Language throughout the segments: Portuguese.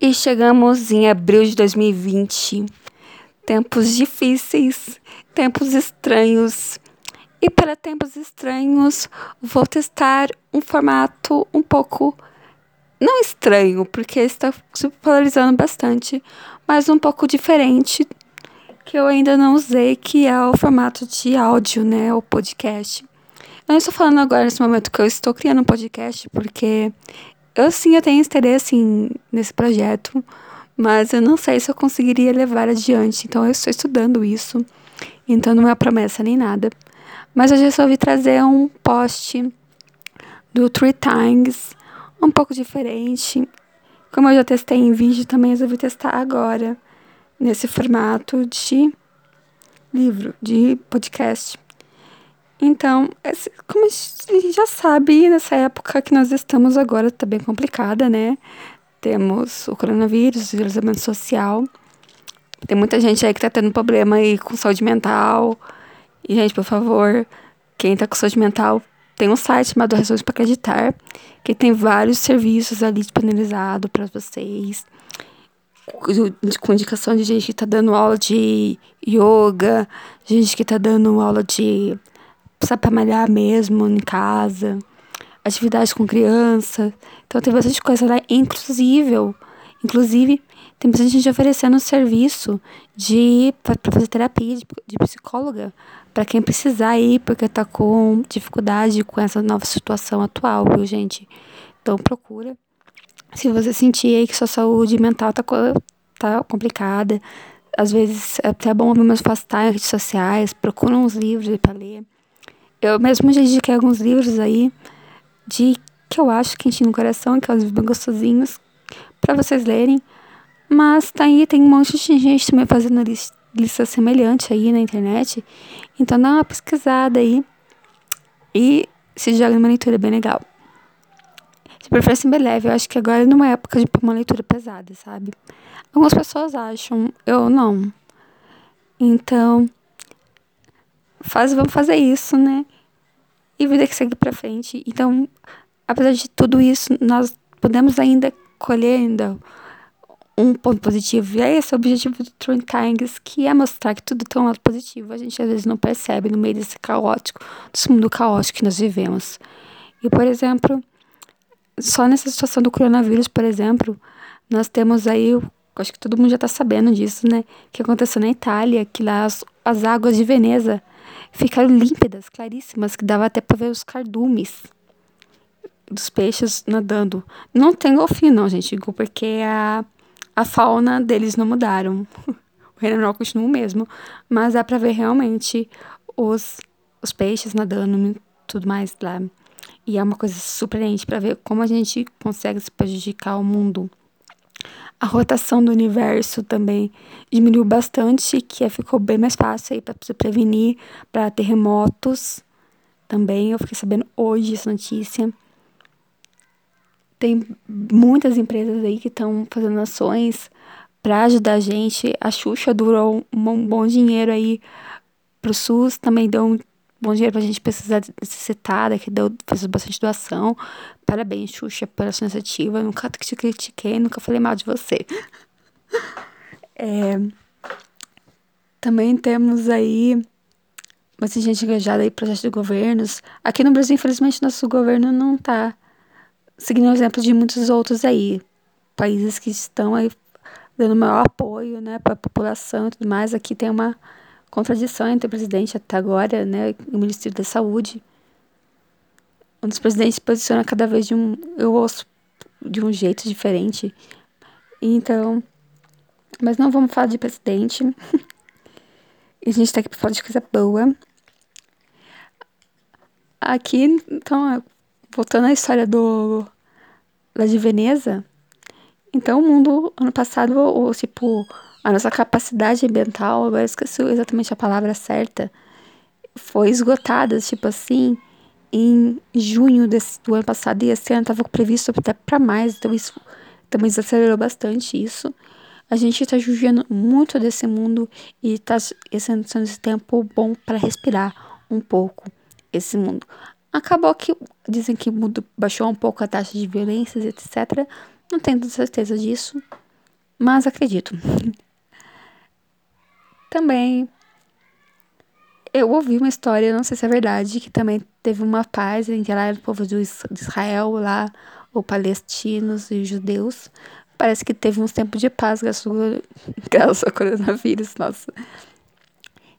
E chegamos em abril de 2020. Tempos difíceis, tempos estranhos. E para tempos estranhos, vou testar um formato um pouco não estranho, porque está se polarizando bastante, mas um pouco diferente que eu ainda não usei, que é o formato de áudio, né, o podcast. Eu não estou falando agora nesse momento que eu estou criando um podcast, porque eu sim eu tenho interesse em, nesse projeto, mas eu não sei se eu conseguiria levar adiante, então eu estou estudando isso, então não é promessa nem nada. Mas eu resolvi trazer um post do Three Times, um pouco diferente. Como eu já testei em vídeo, também resolvi testar agora, nesse formato de livro, de podcast. Então, como a gente já sabe, nessa época que nós estamos agora está bem complicada, né? Temos o coronavírus, o isolamento social. Tem muita gente aí que está tendo problema aí com saúde mental. E, gente, por favor, quem está com saúde mental, tem um site chamado Razões para Acreditar, que tem vários serviços ali disponibilizados para vocês, com indicação de gente que está dando aula de yoga, gente que está dando aula de para malhar mesmo em casa, atividades com criança. Então tem bastante coisa lá, inclusive, inclusive tem bastante gente oferecendo serviço de para fazer terapia de, de psicóloga para quem precisar ir, porque tá com dificuldade com essa nova situação atual, viu, gente? Então procura. Se você sentir aí que sua saúde mental tá, tá complicada, às vezes é até bom me afastar em redes sociais, procura uns livros para ler. Eu mesmo já indiquei alguns livros aí de que eu acho que no coração, que são bem gostosinhos, para vocês lerem. Mas tá aí, tem um monte de gente também fazendo lista, lista semelhante aí na internet. Então dá uma pesquisada aí e se joga numa leitura bem legal. De preferência bem leve, eu acho que agora é numa época de uma leitura pesada, sabe? Algumas pessoas acham, eu não. Então, faz, vamos fazer isso, né? E vida que segue pra frente. Então, apesar de tudo isso, nós podemos ainda colher ainda um ponto positivo. E é esse o objetivo do Twin Tangs, que é mostrar que tudo tem um lado positivo. A gente às vezes não percebe no meio desse caótico, desse mundo caótico que nós vivemos. E, por exemplo, só nessa situação do coronavírus, por exemplo, nós temos aí, acho que todo mundo já está sabendo disso, né? Que aconteceu na Itália, que lá as, as águas de Veneza ficaram límpidas, claríssimas, que dava até para ver os cardumes dos peixes nadando. Não tem golfinho, não, gente, porque a a fauna deles não mudaram. o reino animal continua o mesmo. Mas dá pra ver realmente os, os peixes nadando e tudo mais lá. E é uma coisa surpreendente para ver como a gente consegue se prejudicar o mundo. A rotação do universo também diminuiu bastante, que ficou bem mais fácil aí para se prevenir para terremotos. Também eu fiquei sabendo hoje essa notícia. Tem muitas empresas aí que estão fazendo ações para ajudar a gente. A Xuxa durou um bom dinheiro aí pro SUS, também deu um bom dinheiro pra gente precisar necessitada, que deu, fez bastante doação. Parabéns, Xuxa, pela sua iniciativa. Nunca te critiquei, nunca falei mal de você. É, também temos aí bastante gente engajada em projetos de governos. Aqui no Brasil, infelizmente, nosso governo não tá seguindo o exemplo de muitos outros aí, países que estão aí dando maior apoio, né, para a população e tudo mais. Aqui tem uma contradição entre o presidente até agora, né, e o Ministério da Saúde. Um dos presidentes se posiciona cada vez de um, eu ouço de um jeito diferente. Então, mas não vamos falar de presidente. a gente tá aqui para falar de coisa boa. Aqui, então, voltando à história do lá de Veneza, então o mundo ano passado, ou, tipo, a nossa capacidade ambiental, agora esqueci exatamente a palavra certa, foi esgotada, tipo assim, em junho desse, do ano passado, e esse ano estava previsto até para mais, então isso também acelerou bastante isso. A gente está judiando muito desse mundo e está sendo esse tempo bom para respirar um pouco esse mundo. Acabou que dizem que baixou um pouco a taxa de violências, etc. Não tenho certeza disso. Mas acredito. também eu ouvi uma história, não sei se é verdade, que também teve uma paz entre lá o povo de Israel lá, ou palestinos e judeus. Parece que teve uns tempos de paz graças ao coronavírus, nossa.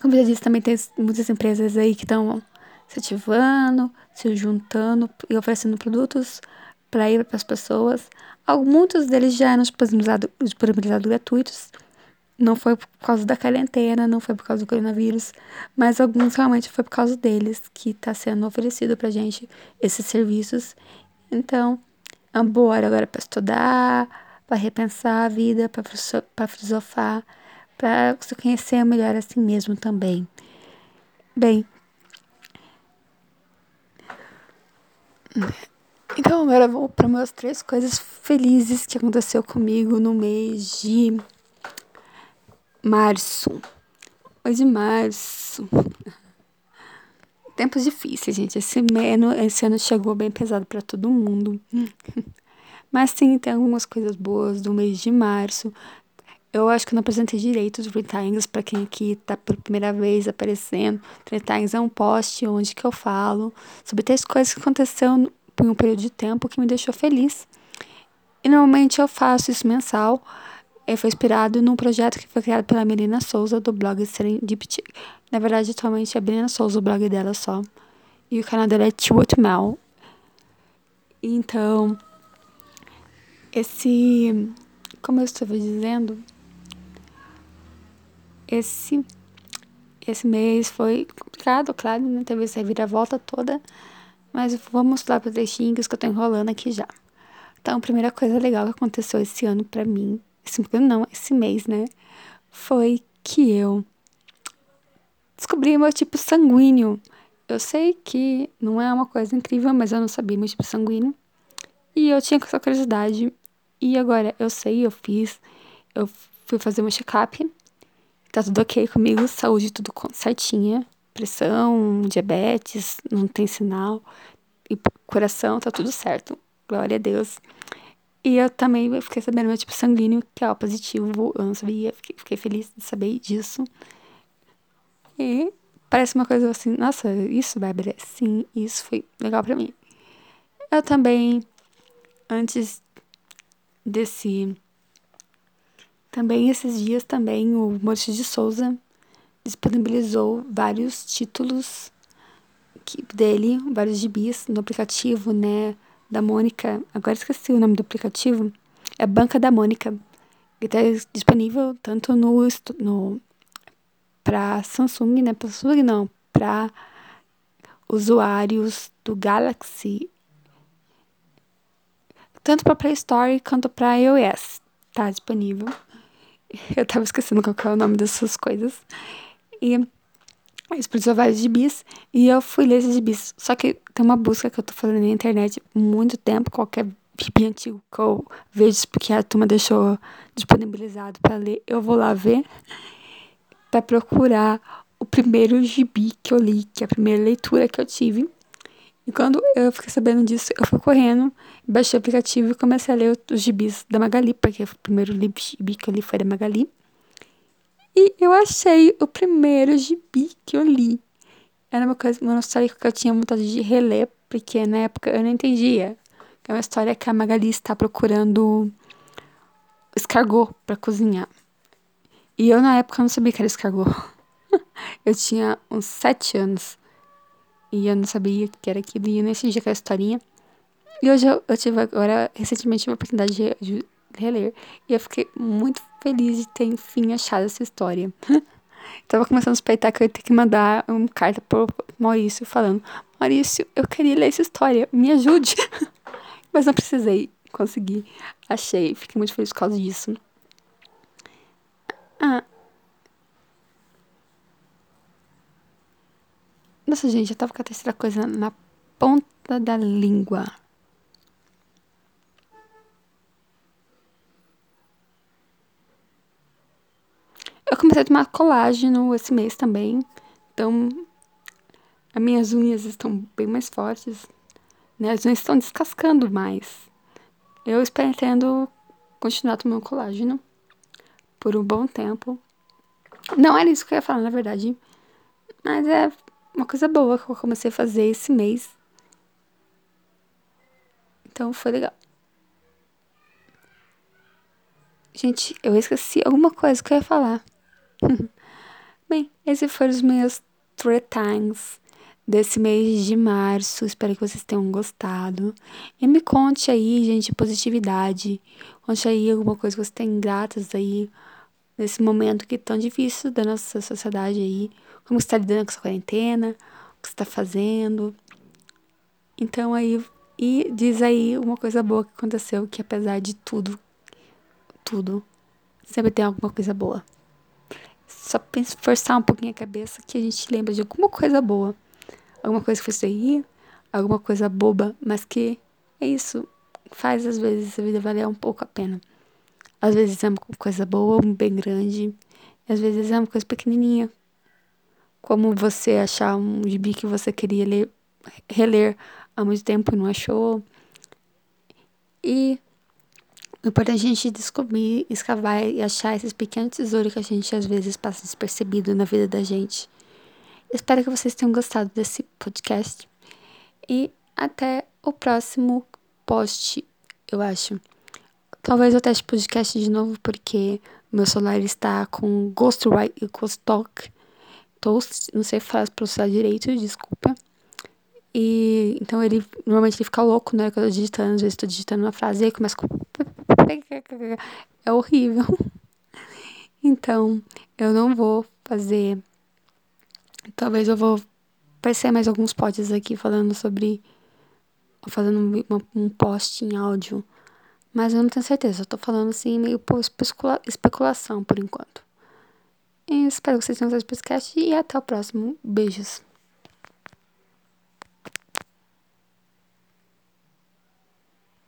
Como já disse, também tem muitas empresas aí que estão se ativando, se juntando e oferecendo produtos para ir para as pessoas. Muitos deles já eram disponibilizados, gratuitos. Não foi por causa da quarentena, não foi por causa do coronavírus, mas alguns realmente foi por causa deles que está sendo oferecido para gente esses serviços. Então, é hora agora para estudar, para repensar a vida, para filosofar, para se conhecer melhor a si mesmo também. Bem, então agora vou para meus três coisas felizes que aconteceu comigo no mês de março. Mês de março. Tempos difíceis, gente. Esse ano, esse ano chegou bem pesado para todo mundo. Mas sim, tem algumas coisas boas do mês de março. Eu acho que eu não apresentei direito os Times para quem aqui tá pela primeira vez aparecendo. Times é um post onde que eu falo sobre três coisas que aconteceram em um período de tempo que me deixou feliz. E normalmente eu faço isso mensal. E foi inspirado num projeto que foi criado pela Melina Souza do blog Serendipity. Na verdade, atualmente é a Melina Souza o blog dela só. E o canal dela é Tiwot Mel. Então, esse, como eu estava dizendo, esse esse mês foi complicado, claro, né? Teve essa viravolta toda. Mas vamos lá para os trechinhos que eu tô enrolando aqui já. Então, a primeira coisa legal que aconteceu esse ano para mim, esse não, esse mês, né? Foi que eu descobri meu tipo sanguíneo. Eu sei que não é uma coisa incrível, mas eu não sabia meu tipo sanguíneo. E eu tinha essa curiosidade e agora eu sei, eu fiz, eu fui fazer um check-up. Tá tudo ok comigo, saúde tudo certinha. Pressão, diabetes, não tem sinal. E coração, tá tudo certo. Glória a Deus. E eu também fiquei sabendo meu tipo sanguíneo, que é o positivo. Eu não sabia, fiquei, fiquei feliz de saber disso. E parece uma coisa assim, nossa, isso, Bárbara, sim, isso foi legal para mim. Eu também, antes desse. Também esses dias também o Maurício de Souza disponibilizou vários títulos dele, vários gibis no aplicativo, né, da Mônica. Agora esqueci o nome do aplicativo. É Banca da Mônica. Ele está disponível tanto no, no para Samsung, né, para Samsung não, para usuários do Galaxy tanto para Play Store quanto para iOS. Tá disponível. Eu tava esquecendo qual é o nome dessas coisas. E explodiu vários gibis e eu fui ler esses gibis. Só que tem uma busca que eu tô fazendo na internet há muito tempo, qualquer gibi antigo que eu vejo porque a turma deixou disponibilizado para ler, eu vou lá ver para procurar o primeiro gibi que eu li, que é a primeira leitura que eu tive. E quando eu fiquei sabendo disso, eu fui correndo, baixei o aplicativo e comecei a ler os gibis da Magali, porque o primeiro gibi que eu li foi da Magali. E eu achei o primeiro gibi que eu li. Era uma coisa, que eu tinha vontade de reler, porque na época eu não entendia. É uma história que a Magali está procurando escargot para cozinhar. E eu na época não sabia que era escargot. eu tinha uns sete anos. E eu não sabia que era aquilo, e eu nem entendi aquela historinha. E hoje eu, eu tive agora, recentemente, uma oportunidade de, de reler. E eu fiquei muito feliz de ter, enfim, achado essa história. Tava começando a suspeitar que eu ia ter que mandar uma carta pro Maurício falando: Maurício, eu queria ler essa história, me ajude. Mas não precisei, consegui, achei, fiquei muito feliz por causa disso. Ah, Nossa, gente, eu tava com a terceira coisa na ponta da língua. Comecei a tomar colágeno esse mês também. Então, as minhas unhas estão bem mais fortes. Né? As unhas estão descascando mais. Eu pretendo continuar tomando colágeno. por um bom tempo. Não era isso que eu ia falar, na verdade. Mas é uma coisa boa que eu comecei a fazer esse mês. Então foi legal. Gente, eu esqueci alguma coisa que eu ia falar. Bem, esses foram os meus three times desse mês de março. Espero que vocês tenham gostado. E me conte aí, gente, positividade. Conte aí alguma coisa que vocês têm gratas aí nesse momento que é tão difícil da nossa sociedade aí. Como você está lidando com essa quarentena, o que você está fazendo. Então aí, e diz aí uma coisa boa que aconteceu, que apesar de tudo, tudo, sempre tem alguma coisa boa. Só forçar um pouquinho a cabeça que a gente lembra de alguma coisa boa. Alguma coisa que você rir, alguma coisa boba, mas que é isso. Faz às vezes a vida valer um pouco a pena. Às vezes é uma coisa boa, bem grande. E às vezes é uma coisa pequenininha. Como você achar um gibi que você queria ler, reler há muito tempo e não achou. E importante é a gente descobrir, escavar e achar esses pequenos tesouros que a gente às vezes passa despercebido na vida da gente. Espero que vocês tenham gostado desse podcast. E até o próximo post, eu acho. Talvez eu teste podcast de novo, porque meu celular está com Ghost Talk. Toast, não sei falar pronunciar direito, desculpa. E então ele normalmente ele fica louco, né? Quando eu tô digitando, às vezes tô digitando uma frase e aí começa com. É horrível. Então, eu não vou fazer. Talvez eu vou aparecer mais alguns pods aqui falando sobre. Fazendo uma, um post em áudio. Mas eu não tenho certeza. Eu tô falando assim, meio por especula especulação por enquanto. E espero que vocês tenham gostado desse podcast e até o próximo. Beijos.